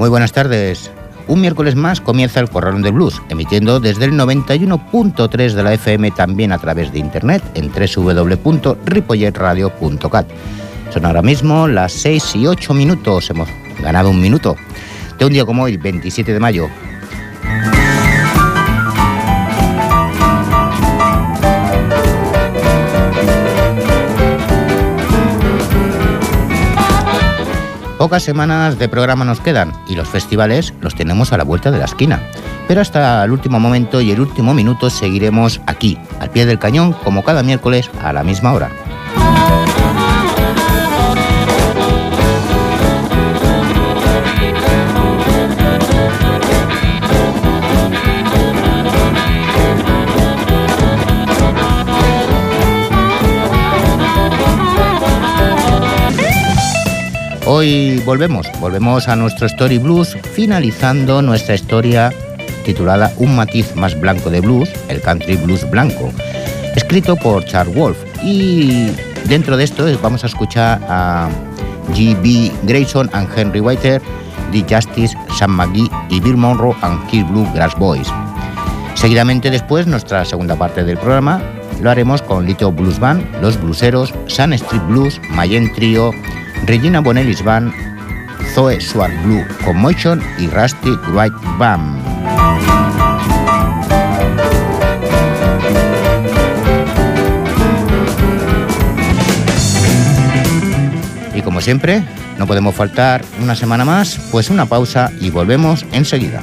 Muy buenas tardes. Un miércoles más comienza el Corralón de Blues, emitiendo desde el 91.3 de la FM también a través de internet en www.ripolletradio.cat. Son ahora mismo las 6 y 8 minutos, hemos ganado un minuto, de un día como hoy, 27 de mayo, Pocas semanas de programa nos quedan y los festivales los tenemos a la vuelta de la esquina. Pero hasta el último momento y el último minuto seguiremos aquí, al pie del cañón, como cada miércoles a la misma hora. Hoy volvemos, volvemos a nuestro Story Blues, finalizando nuestra historia titulada Un matiz más blanco de blues, el country blues blanco, escrito por Charles Wolf. Y dentro de esto vamos a escuchar a G.B. Grayson and Henry Whiter, The Justice, Sam McGee y Bill Monroe and Kill Blue Grass Boys. Seguidamente después, nuestra segunda parte del programa, lo haremos con Little Blues Band, Los Blueseros, Sun Street Blues, Mayen Trio, Regina Bonellis Band, Zoe Swart Blue Commotion y Rusty White Band. Y como siempre, no podemos faltar una semana más, pues una pausa y volvemos enseguida.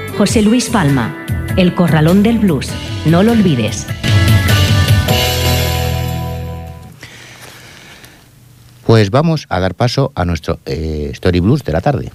José Luis Palma, El Corralón del Blues. No lo olvides. Pues vamos a dar paso a nuestro eh, Story Blues de la tarde.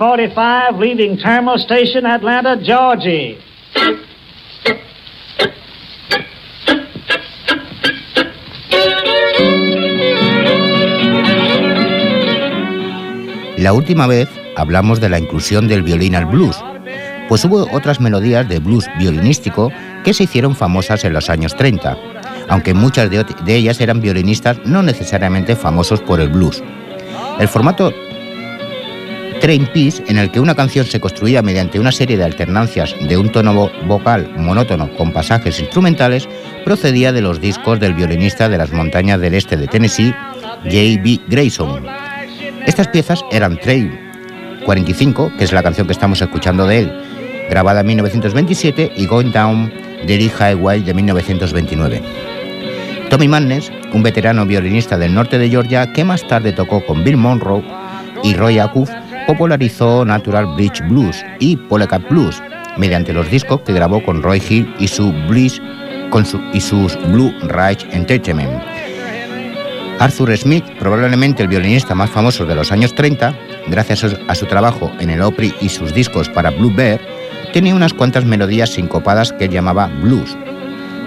Train 45 leaving Station, Atlanta. La última vez hablamos de la inclusión del violín al blues, pues hubo otras melodías de blues violinístico que se hicieron famosas en los años 30, aunque muchas de ellas eran violinistas no necesariamente famosos por el blues. El formato Train Piece, en el que una canción se construía mediante una serie de alternancias de un tono vocal monótono con pasajes instrumentales, procedía de los discos del violinista de las montañas del este de Tennessee, J.B. Grayson. Estas piezas eran Train 45, que es la canción que estamos escuchando de él, grabada en 1927, y Going Down de Lee Highway de 1929. Tommy Madness, un veterano violinista del norte de Georgia que más tarde tocó con Bill Monroe y Roy Acuff, popularizó Natural Bridge Blues y Polecat Blues mediante los discos que grabó con Roy Hill y, su con su, y sus Blue Ridge Entertainment. Arthur Smith, probablemente el violinista más famoso de los años 30, gracias a su trabajo en el Opry y sus discos para Blue Bear, tenía unas cuantas melodías sincopadas que él llamaba blues.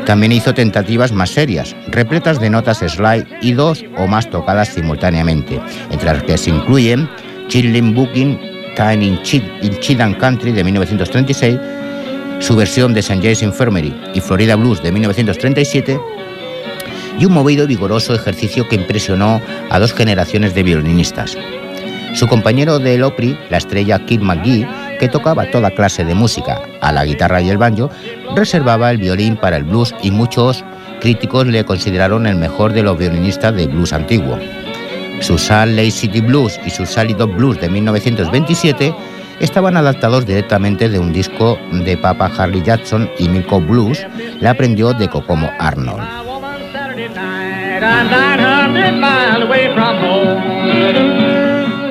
También hizo tentativas más serias, repletas de notas slide y dos o más tocadas simultáneamente, entre las que se incluyen Chilling Booking Time in, Country de 1936, su versión de St. James Infirmary y Florida Blues de 1937, y un movido y vigoroso ejercicio que impresionó a dos generaciones de violinistas. Su compañero del Opry, la estrella Kid McGee, que tocaba toda clase de música, a la guitarra y el banjo, reservaba el violín para el blues y muchos críticos le consideraron el mejor de los violinistas de blues antiguo. Su Salt City Blues y su Sally Dog Blues de 1927 estaban adaptados directamente de un disco de Papa Harley Jackson y Milko Blues, le aprendió de Kokomo Arnold.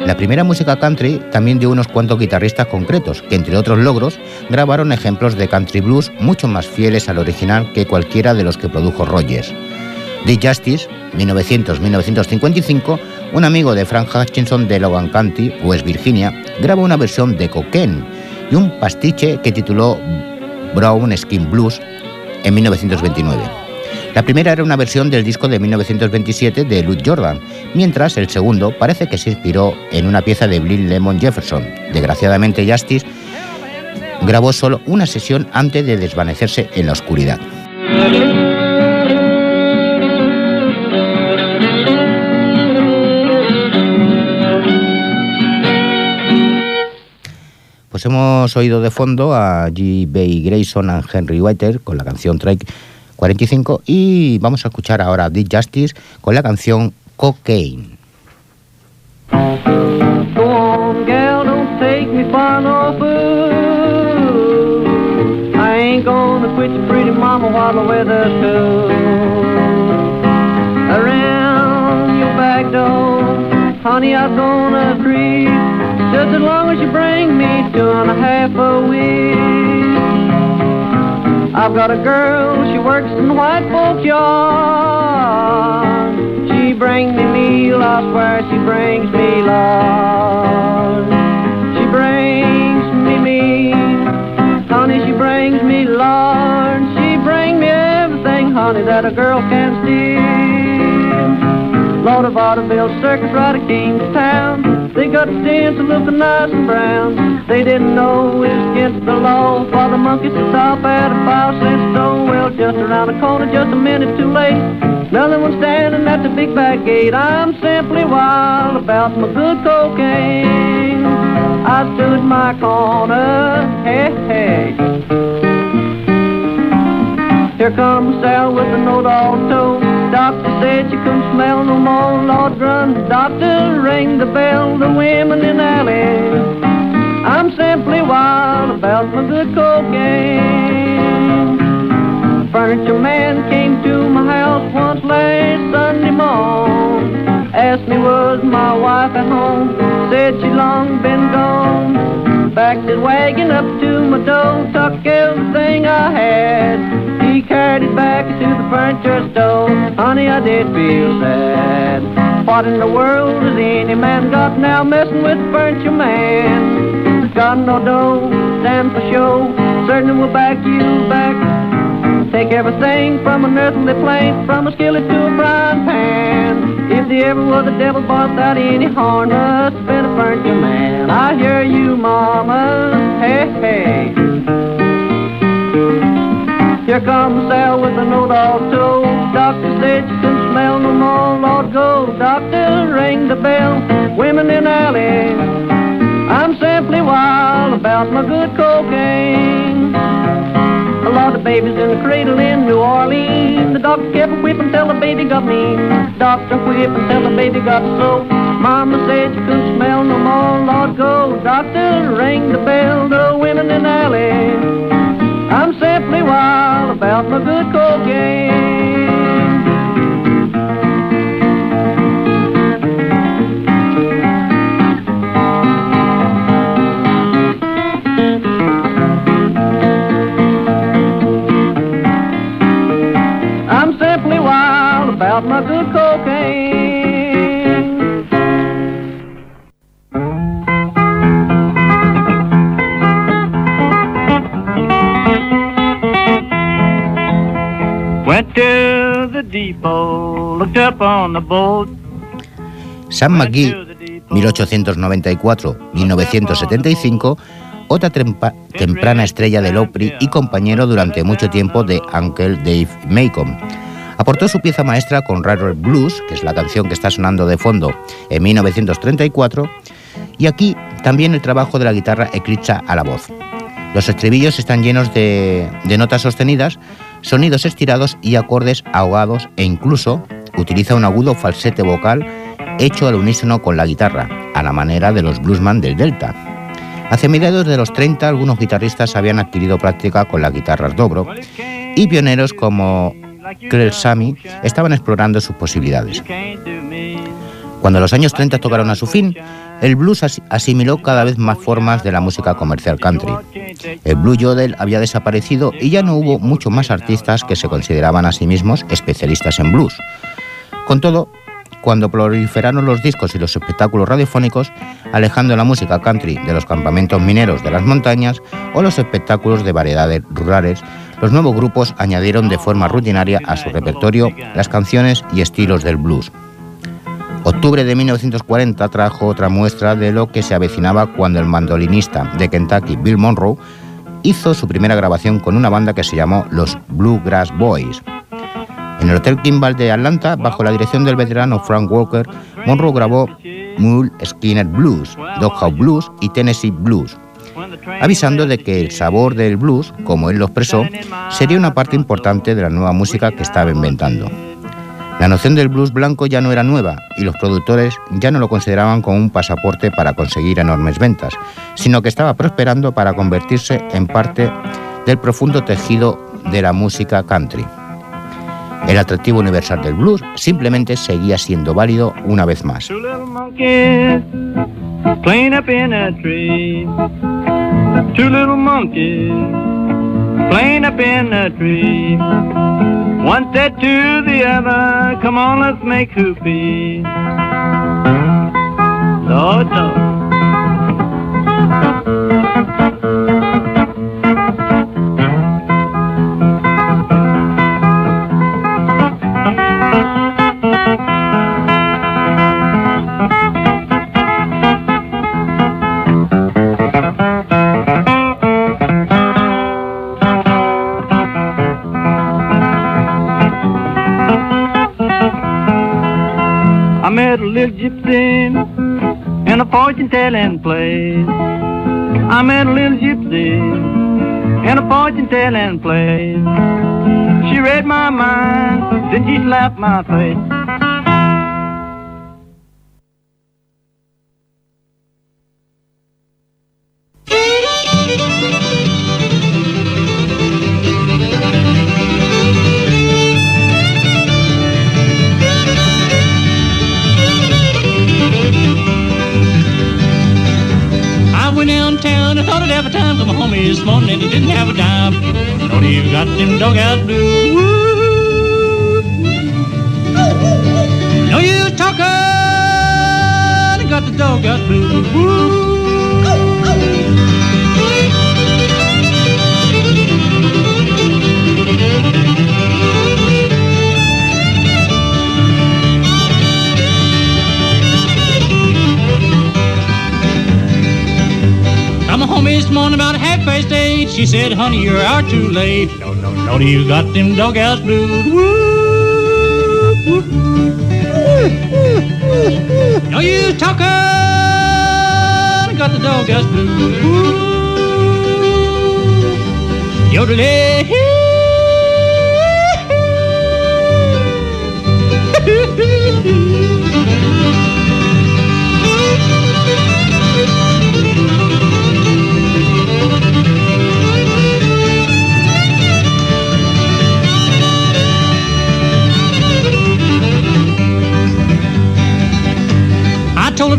La primera música country también dio unos cuantos guitarristas concretos, que entre otros logros grabaron ejemplos de country blues mucho más fieles al original que cualquiera de los que produjo Rogers. Dick Justice, 1900-1955, un amigo de Frank Hutchinson de Logan County, West Virginia, grabó una versión de Cocaine y un pastiche que tituló Brown Skin Blues en 1929. La primera era una versión del disco de 1927 de Louis Jordan, mientras el segundo parece que se inspiró en una pieza de Bill Lemon Jefferson. Desgraciadamente, Justice grabó solo una sesión antes de desvanecerse en la oscuridad. Pues hemos oído de fondo a G. Bay Grayson y Henry Whiter con la canción Trek 45 y vamos a escuchar ahora a Dick Justice con la canción Cocaine. Me and a half a week. I've got a girl, she works in the white folks' yard. She brings me meal, I swear she brings me love. She brings me meal, honey, she brings me lord. She brings me everything, honey, that a girl can steal. Lord of vaudeville circus right at Kingstown. They got a dance looking nice and brown. They didn't know it was against the law for the monkeys to stop at a five cent store. Well, just around the corner, just a minute too late. Another one standing at the big back gate. I'm simply wild about my good cocaine. I stood my corner, hey, hey. Here comes Sal with a note all told. Doctor said she couldn't smell no more. Lord, run, doctor, ring the bell. The women in the alley. I'm simply wild about my good cocaine. Furniture man came to my house once last Sunday morning. Asked me was my wife at home. Said she long been gone. Backed his wagon up to my door, took everything I had. Carried it back to the furniture store. Honey, I did feel sad. What in the world has any man got now messing with furniture man? Got no dough, stand for show. Certainly will back you back. Take everything from an earthly plate, from a skillet to a frying pan. If there ever was a devil bought without any harness, been a furniture man. I hear you, mama. Hey, hey. Here comes Sal with a note all told. Doctor said you can smell no more. Lord, go. Doctor, ring the bell. Women in alley. I'm simply wild about my good cocaine. A lot of babies in the cradle in New Orleans. The doctor kept whipping till the baby got me. Doctor whip until the baby got so. Mama said you couldn't smell no more. Lord, go. Doctor, ring the bell. The women in alley. I'm simply wild about my good cocaine. Sam McGee 1894-1975, otra temprana estrella del Opry y compañero durante mucho tiempo de Uncle Dave Macon. Aportó su pieza maestra con Rare Blues, que es la canción que está sonando de fondo, en 1934, y aquí también el trabajo de la guitarra eclipsa a la voz. Los estribillos están llenos de, de notas sostenidas, sonidos estirados y acordes ahogados e incluso utiliza un agudo falsete vocal hecho al unísono con la guitarra, a la manera de los bluesman del Delta. Hacia mediados de los 30, algunos guitarristas habían adquirido práctica con las guitarras dobro y pioneros como Creel Sammy estaban explorando sus posibilidades. Cuando los años 30 tocaron a su fin, el blues asimiló cada vez más formas de la música comercial country. El blue yodel había desaparecido y ya no hubo muchos más artistas que se consideraban a sí mismos especialistas en blues. Con todo, cuando proliferaron los discos y los espectáculos radiofónicos, alejando la música country de los campamentos mineros de las montañas o los espectáculos de variedades rurales, los nuevos grupos añadieron de forma rutinaria a su repertorio las canciones y estilos del blues. Octubre de 1940 trajo otra muestra de lo que se avecinaba cuando el mandolinista de Kentucky, Bill Monroe, hizo su primera grabación con una banda que se llamó los Bluegrass Boys. En el Hotel Kimball de Atlanta, bajo la dirección del veterano Frank Walker, Monroe grabó Mule Skinner Blues, Doghouse Blues y Tennessee Blues, avisando de que el sabor del blues, como él lo expresó, sería una parte importante de la nueva música que estaba inventando. La noción del blues blanco ya no era nueva y los productores ya no lo consideraban como un pasaporte para conseguir enormes ventas, sino que estaba prosperando para convertirse en parte del profundo tejido de la música country. El atractivo universal del blues simplemente seguía siendo válido una vez más. One said to the other, come on, let's make hoopy. So, so. Place. I met a little gypsy in a fortune telling place. She read my mind, then she slapped my face. She said, honey, you're out too late. No, no, no, you got them doghouse blues. Woo, no use talking, got the doghouse blues. Woo. Yodelay. told her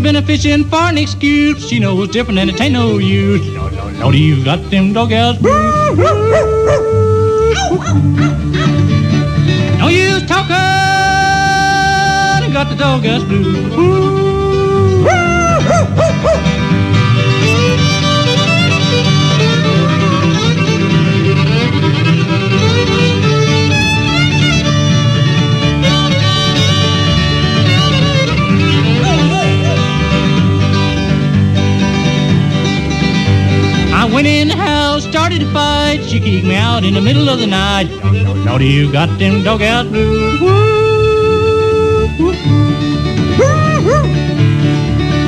been a fishing for an excuse. She knows different and it ain't no use. No, no, no, you got them doghouse blues. no use talking, got the doghouse blues. went in the house, started to fight. She kicked me out in the middle of the night. Naughty, you got them dog out blues.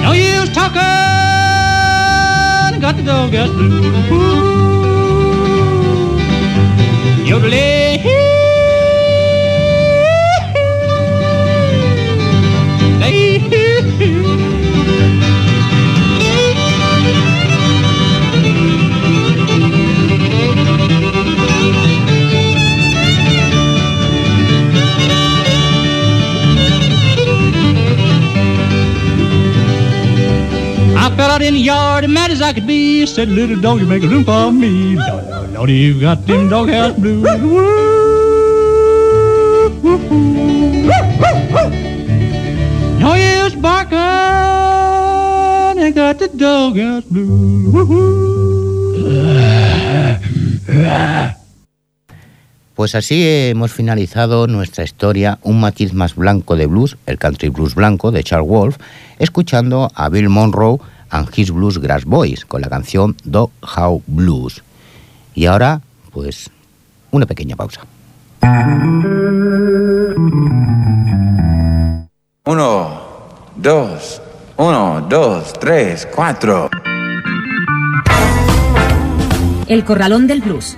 No use talking, got the dog out blues. Pues así hemos finalizado nuestra historia Un matiz más blanco de blues, el country blues blanco de Charles Wolf, escuchando a Bill Monroe and His Blues Grass Boys con la canción Dog How Blues. Y ahora, pues, una pequeña pausa. Uno, dos, uno, dos, tres, cuatro. El Corralón del Blues.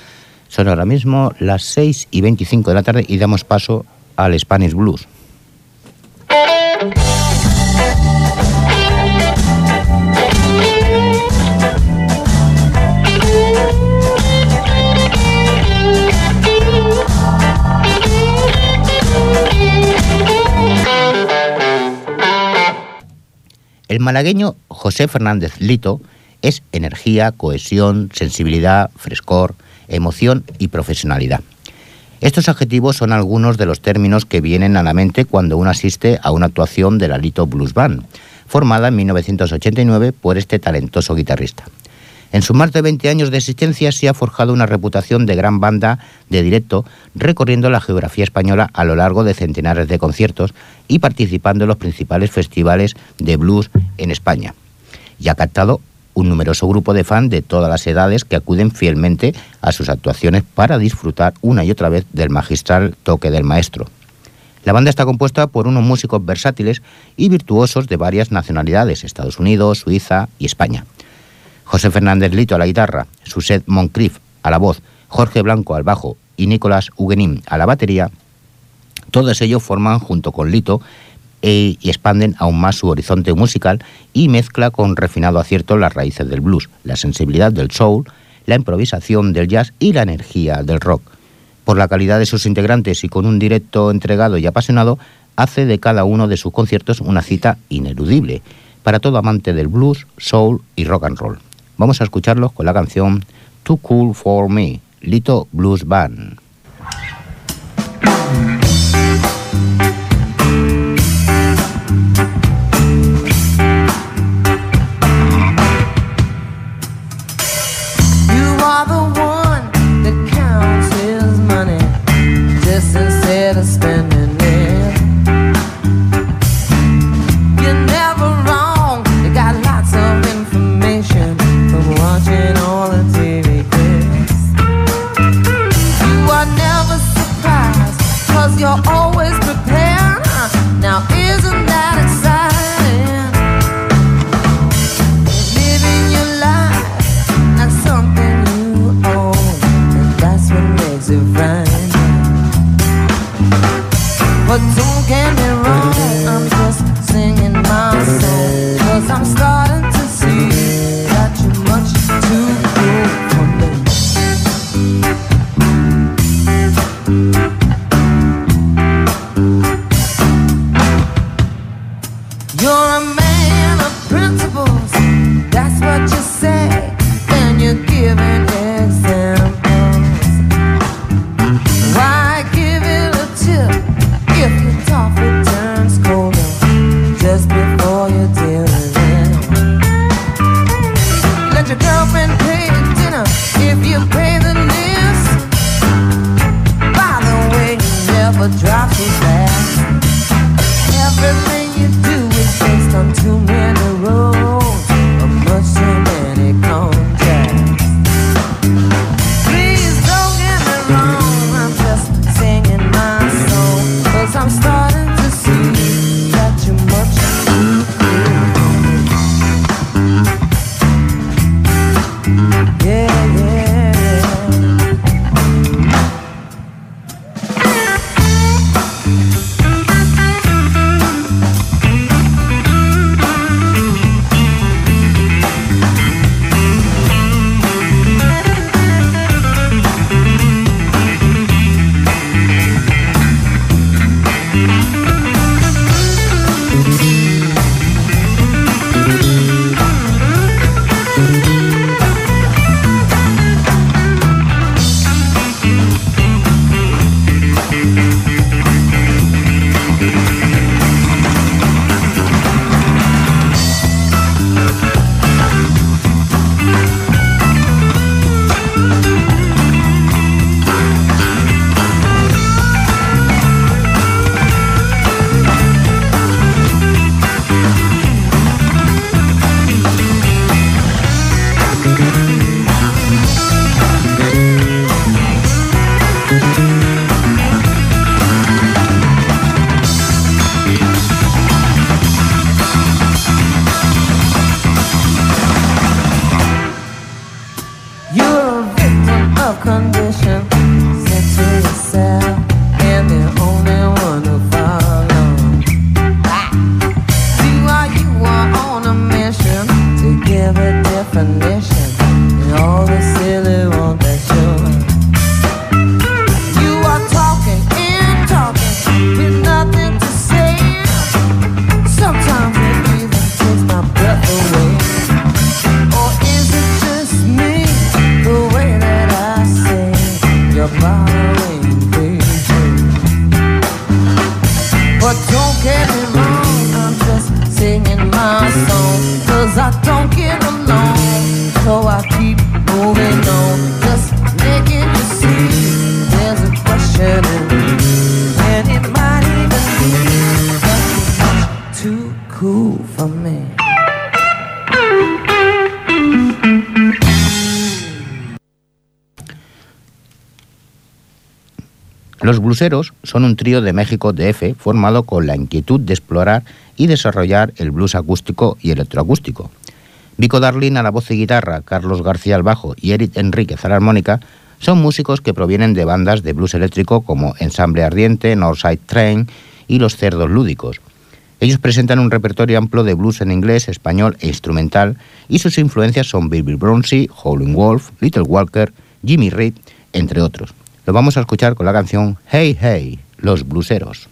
Son ahora mismo las 6 y 25 de la tarde y damos paso al Spanish Blues. El malagueño José Fernández Lito es energía, cohesión, sensibilidad, frescor, emoción y profesionalidad. Estos adjetivos son algunos de los términos que vienen a la mente cuando uno asiste a una actuación de la Lito Blues Band, formada en 1989 por este talentoso guitarrista. En sus más de 20 años de existencia se ha forjado una reputación de gran banda de directo, recorriendo la geografía española a lo largo de centenares de conciertos y participando en los principales festivales de blues en España. Y ha captado un numeroso grupo de fans de todas las edades que acuden fielmente a sus actuaciones para disfrutar una y otra vez del magistral toque del maestro. La banda está compuesta por unos músicos versátiles y virtuosos de varias nacionalidades, Estados Unidos, Suiza y España. José Fernández Lito a la guitarra, Suset Moncrief a la voz, Jorge Blanco al bajo y Nicolás Huguenín a la batería, todos ellos forman junto con Lito e, y expanden aún más su horizonte musical y mezcla con refinado acierto las raíces del blues, la sensibilidad del soul, la improvisación del jazz y la energía del rock. Por la calidad de sus integrantes y con un directo entregado y apasionado, hace de cada uno de sus conciertos una cita ineludible para todo amante del blues, soul y rock and roll. Vamos a escucharlos con la canción Too Cool for Me, Lito Blues Band. let us spend Los bluseros son un trío de México DF formado con la inquietud de explorar y desarrollar el blues acústico y electroacústico. Vico Darlin a la voz y guitarra, Carlos García al bajo y Eric Enríquez a la armónica son músicos que provienen de bandas de blues eléctrico como Ensamble Ardiente, Northside Train y Los Cerdos Lúdicos. Ellos presentan un repertorio amplio de blues en inglés, español e instrumental y sus influencias son Baby Bronzy, Howling Wolf, Little Walker, Jimmy Reed, entre otros. Lo vamos a escuchar con la canción Hey Hey, Los Bluseros.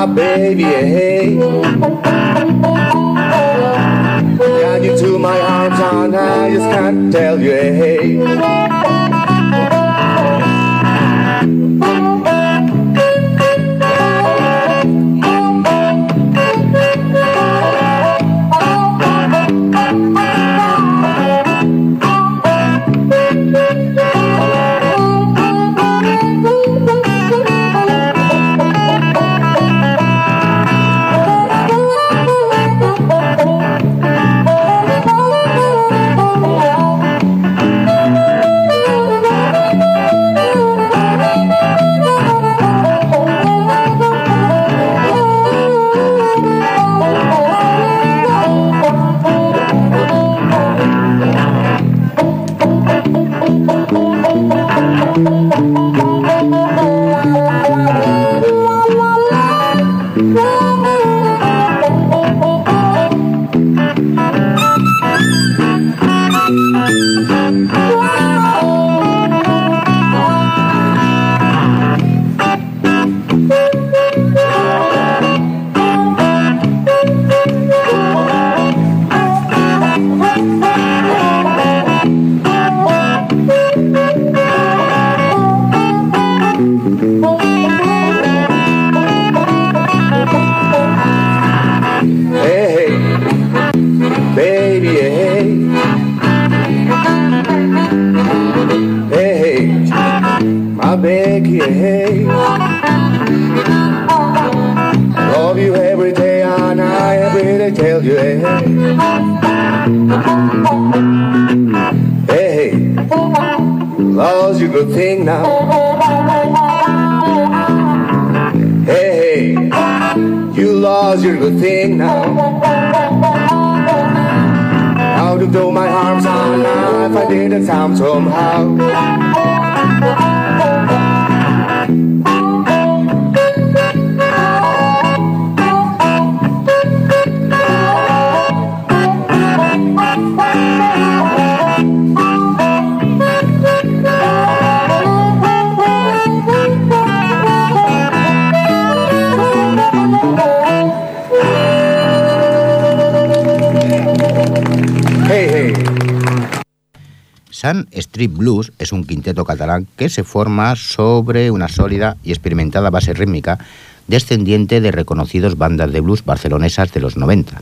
my baby, hey. Got you to my arms on, I just can't tell you, hey. Hey, hey, baby, hey. Hey, hey, my baby, hey. Love you every day and I every day tell you, hey. Hey, hey, love's a good thing now. You laws, you're a good thing now. Now to throw my arms on now if I did a time somehow. Sun Street Blues es un quinteto catalán que se forma sobre una sólida y experimentada base rítmica descendiente de reconocidos bandas de blues barcelonesas de los 90.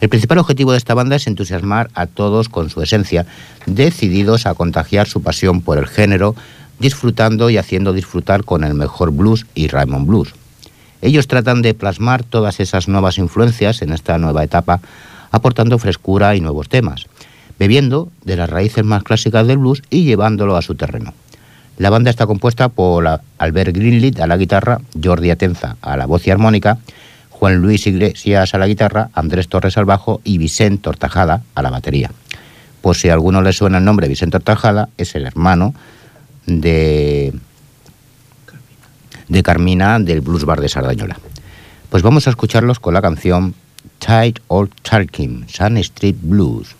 El principal objetivo de esta banda es entusiasmar a todos con su esencia, decididos a contagiar su pasión por el género, disfrutando y haciendo disfrutar con el mejor blues y Raymond Blues. Ellos tratan de plasmar todas esas nuevas influencias en esta nueva etapa, aportando frescura y nuevos temas, bebiendo de las raíces más clásicas del blues y llevándolo a su terreno. La banda está compuesta por Albert Greenleaf a la guitarra, Jordi Atenza a la voz y armónica, Juan Luis Iglesias a la guitarra, Andrés Torres al bajo y Vicente Tortajada a la batería. Por si a alguno le suena el nombre Vicente Tortajada, es el hermano de, de Carmina del Blues Bar de Sardañola. Pues vamos a escucharlos con la canción Tight Old Talking, Sun Street Blues.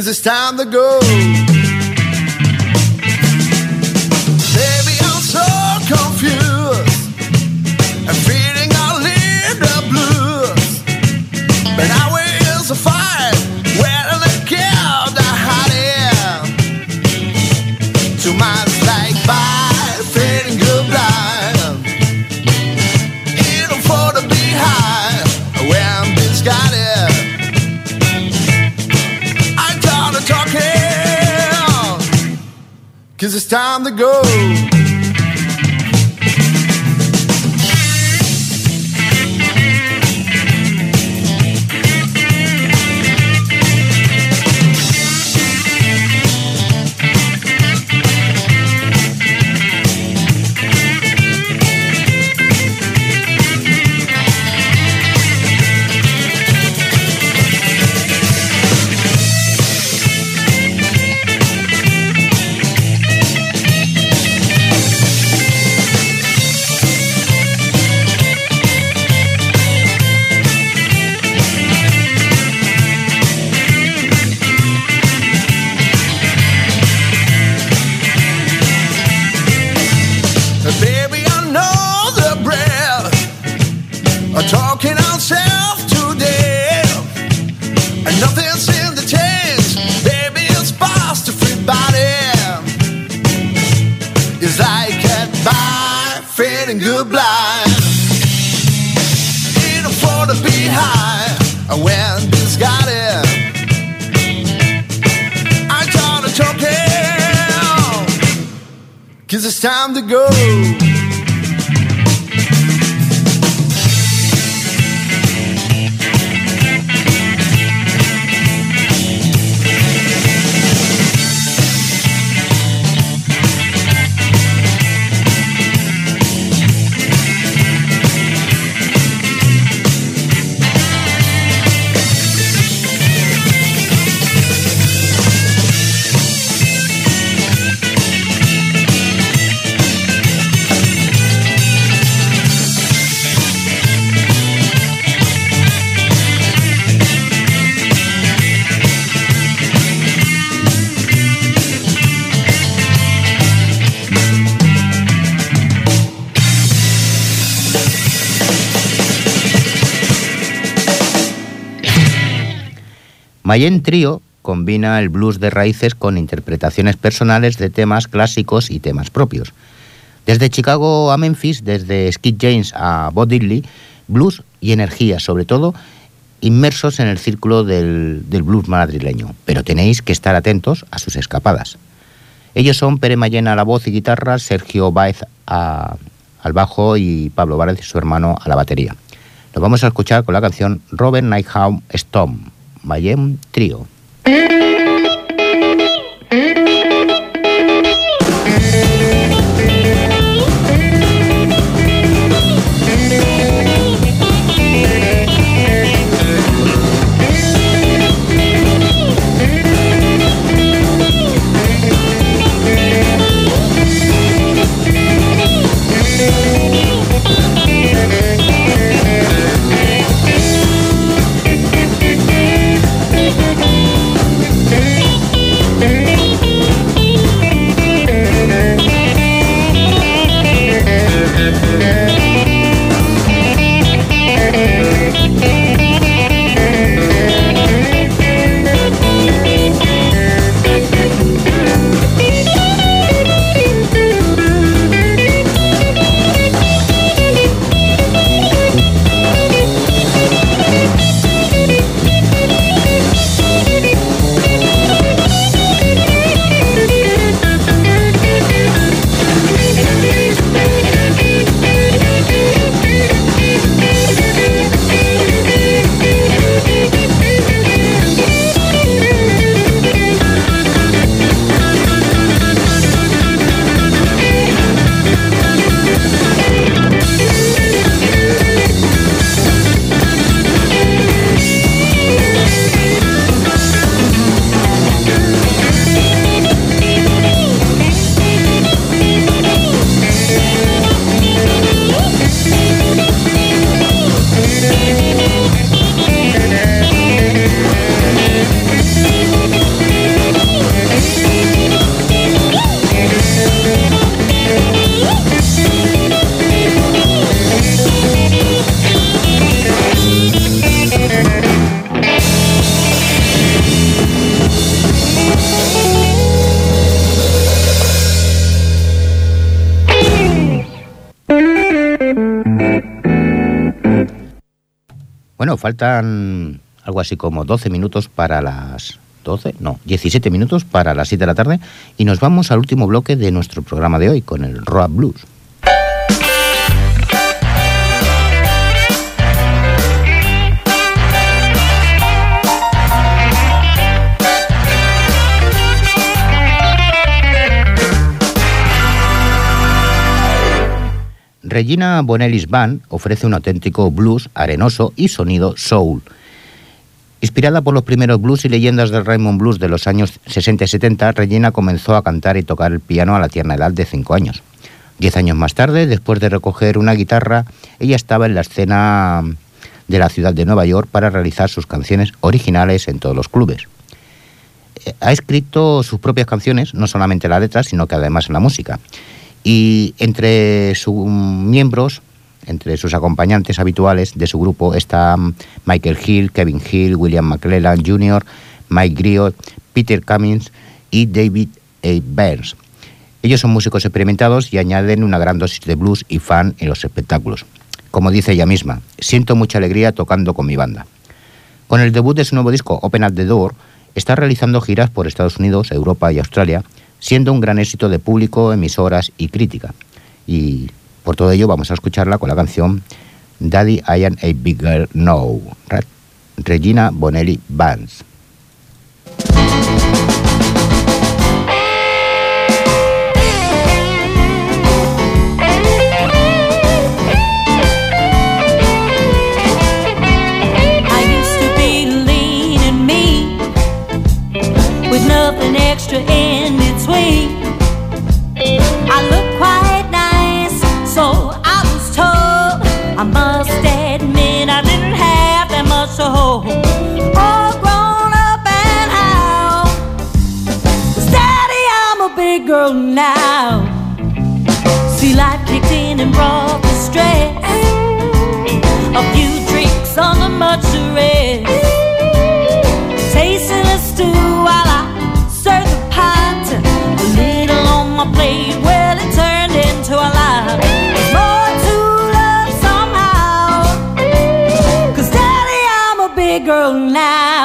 Cause it's time to go. Time to go got it. I talking. Cause it's time to go. Mayen Trio combina el blues de raíces con interpretaciones personales de temas clásicos y temas propios. Desde Chicago a Memphis, desde Skid James a Bob Diddley, blues y energía, sobre todo inmersos en el círculo del, blues madrileño, pero tenéis que estar atentos a sus escapadas. Ellos son Pere Mayena a la voz y guitarra, Sergio Baez al bajo y Pablo Várez, su hermano, a la batería. Nos vamos a escuchar con la canción Robert Nighthawk Storm, Mayen Trio. Faltan algo así como 12 minutos para las 12, no, 17 minutos para las 7 de la tarde y nos vamos al último bloque de nuestro programa de hoy con el Rock Blues. Regina Bonelli's Band ofrece un auténtico blues arenoso y sonido soul. Inspirada por los primeros blues y leyendas del Raymond Blues de los años 60 y 70, Regina comenzó a cantar y tocar el piano a la tierna edad de 5 años. Diez años más tarde, después de recoger una guitarra, ella estaba en la escena de la ciudad de Nueva York para realizar sus canciones originales en todos los clubes. Eh, ha escrito sus propias canciones, no solamente la letra, sino que además la música. Y entre sus miembros, entre sus acompañantes habituales de su grupo, está Michael Hill, Kevin Hill, William McClellan Jr., Mike Griot, Peter Cummings y David A. Burns. Ellos son músicos experimentados y añaden una gran dosis de blues y fan en los espectáculos. Como dice ella misma, siento mucha alegría tocando con mi banda. Con el debut de su nuevo disco, Open at the Door, está realizando giras por Estados Unidos, Europa y Australia, siendo un gran éxito de público, emisoras y crítica. Y por todo ello vamos a escucharla con la canción Daddy I Am a Bigger No, Regina Bonelli Bands. much rest. Tasting the stew while I stir the pot. A little on my plate, well, it turned into a lot. More to love somehow. Cause daddy, I'm a big girl now.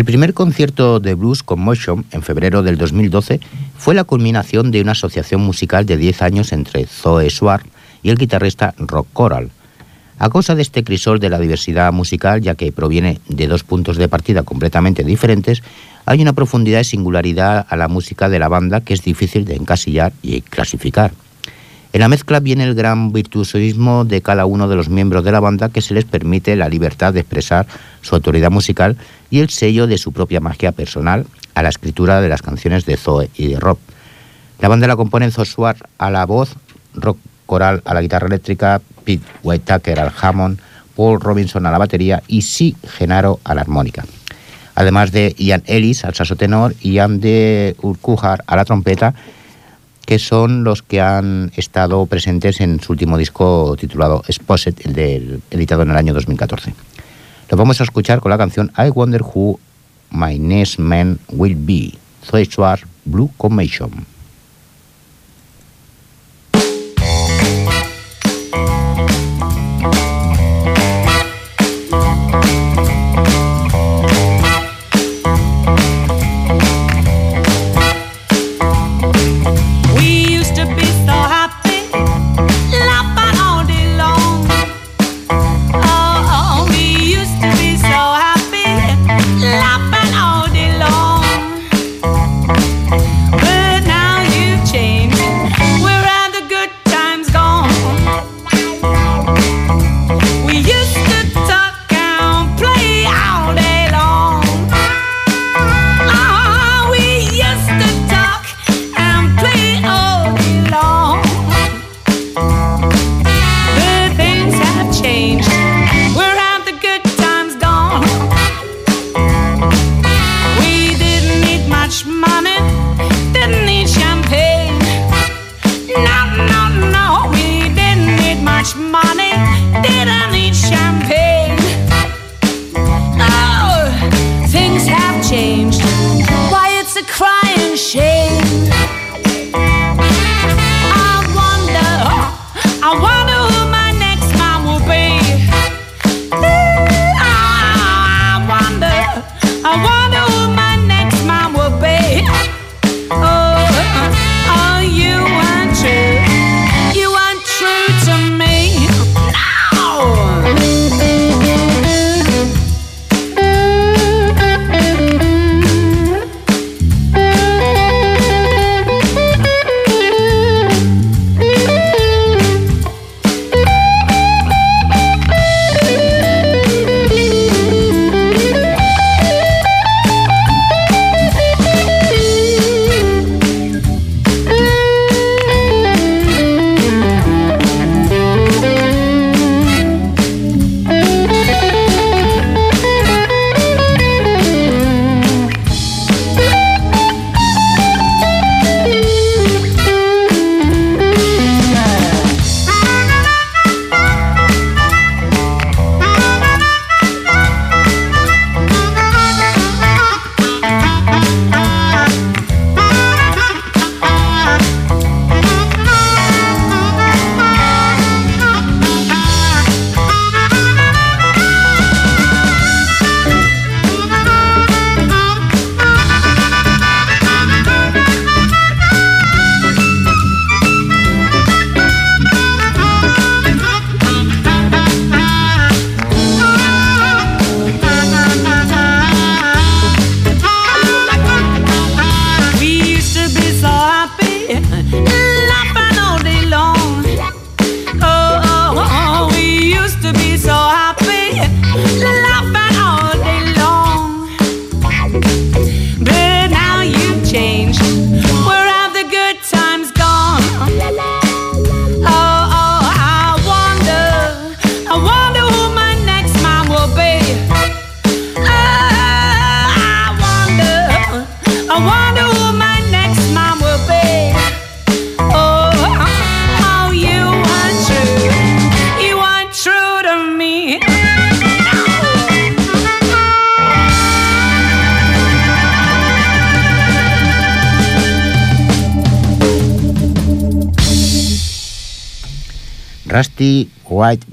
El primer concierto de Blues Commotion, en febrero del 2012, fue la culminación de una asociación musical de 10 años entre Zoe Swartz y el guitarrista Rock Coral. A causa de este crisol de la diversidad musical, ya que proviene de dos puntos de partida completamente diferentes, hay una profundidad y singularidad a la música de la banda que es difícil de encasillar y clasificar. En la mezcla viene el gran virtuosismo de cada uno de los miembros de la banda que se les permite la libertad de expresar su autoridad musical y el sello de su propia magia personal a la escritura de las canciones de Zoe y de Rob. La banda la componen Zoe Swartz a la voz, Rock Coral a la guitarra eléctrica, Pete Whitaker al Hammond, Paul Robinson a la batería y Si Genaro a la armónica. Además de Ian Ellis al saxo tenor Ian de Urquhart a la trompeta, que son los que han estado presentes en su último disco titulado Exposed, el editado en el año 2014. Lo vamos a escuchar con la canción I Wonder Who My Next Man Will Be, Schwartz, Blue Commission.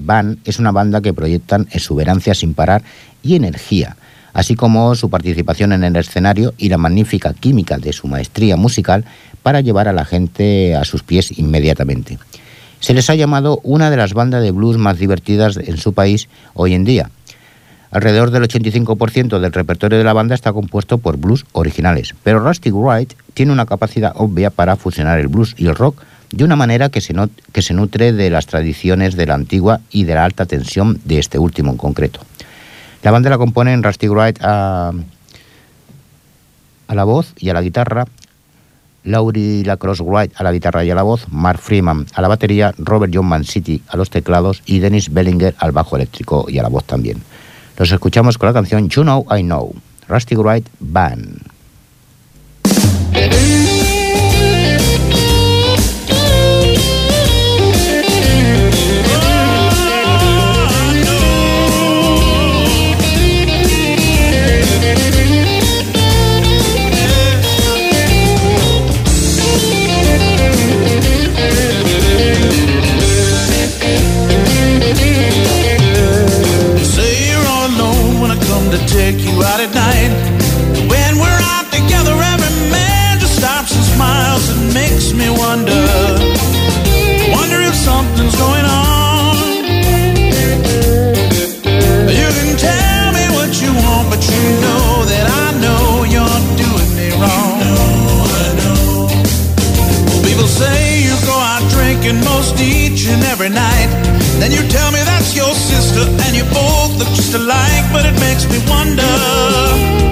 Band es una banda que proyectan exuberancia sin parar y energía, así como su participación en el escenario y la magnífica química de su maestría musical para llevar a la gente a sus pies inmediatamente. Se les ha llamado una de las bandas de blues más divertidas en su país hoy en día. Alrededor del 85% del repertorio de la banda está compuesto por blues originales, pero Rusty Wright tiene una capacidad obvia para fusionar el blues y el rock de una manera que se, no- que se nutre de las tradiciones de la antigua y de la alta tensión de este último en concreto. La banda la componen Rusty Wright a, la voz y a la guitarra, Laurie Lacrosse Wright a la guitarra y a la voz, Mark Freeman a la batería, Robert John Mancini a los teclados y Dennis Bellinger al bajo eléctrico y a la voz también. Los escuchamos con la canción You Know I Know, Rusty Wright Band. Something's going on. You can tell me what you want, but you know that I know you're doing me wrong. People say you go out drinking most each and every night. Then you tell me that's your sister and you both look just alike, but it makes me wonder. Wonder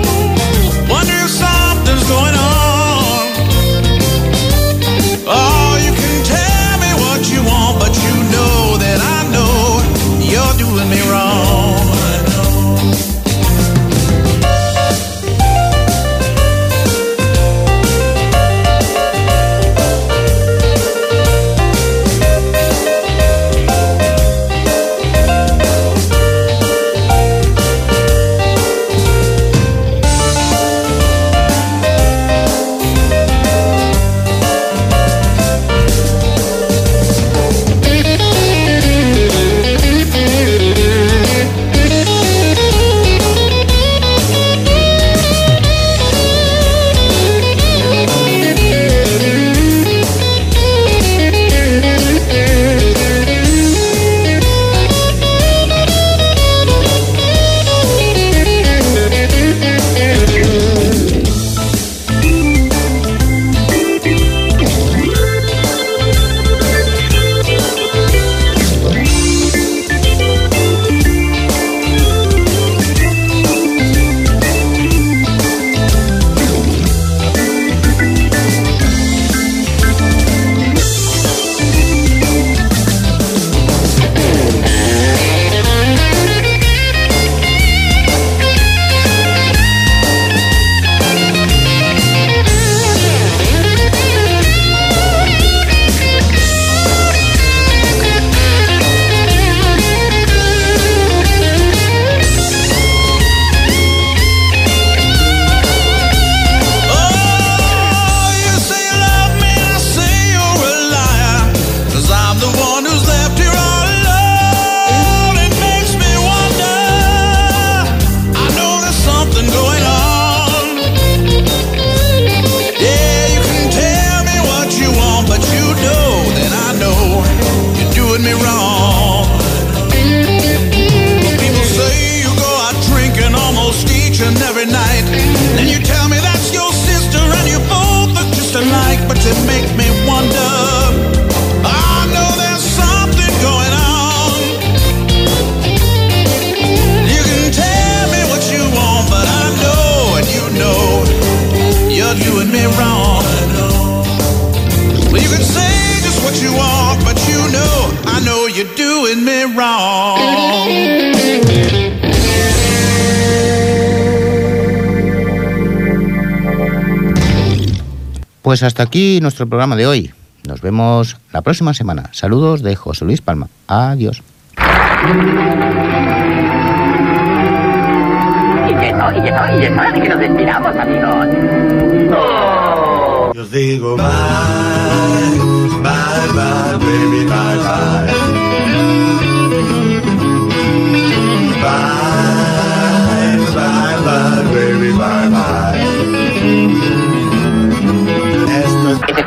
me wrong. Pues hasta aquí nuestro programa de hoy. Nos vemos la próxima semana. Saludos de José Luis Palma. Adiós. Y que no, y que no, y es hora de que nos despidamos, amigos. Yo digo bye, bye, bye, baby, bye, bye.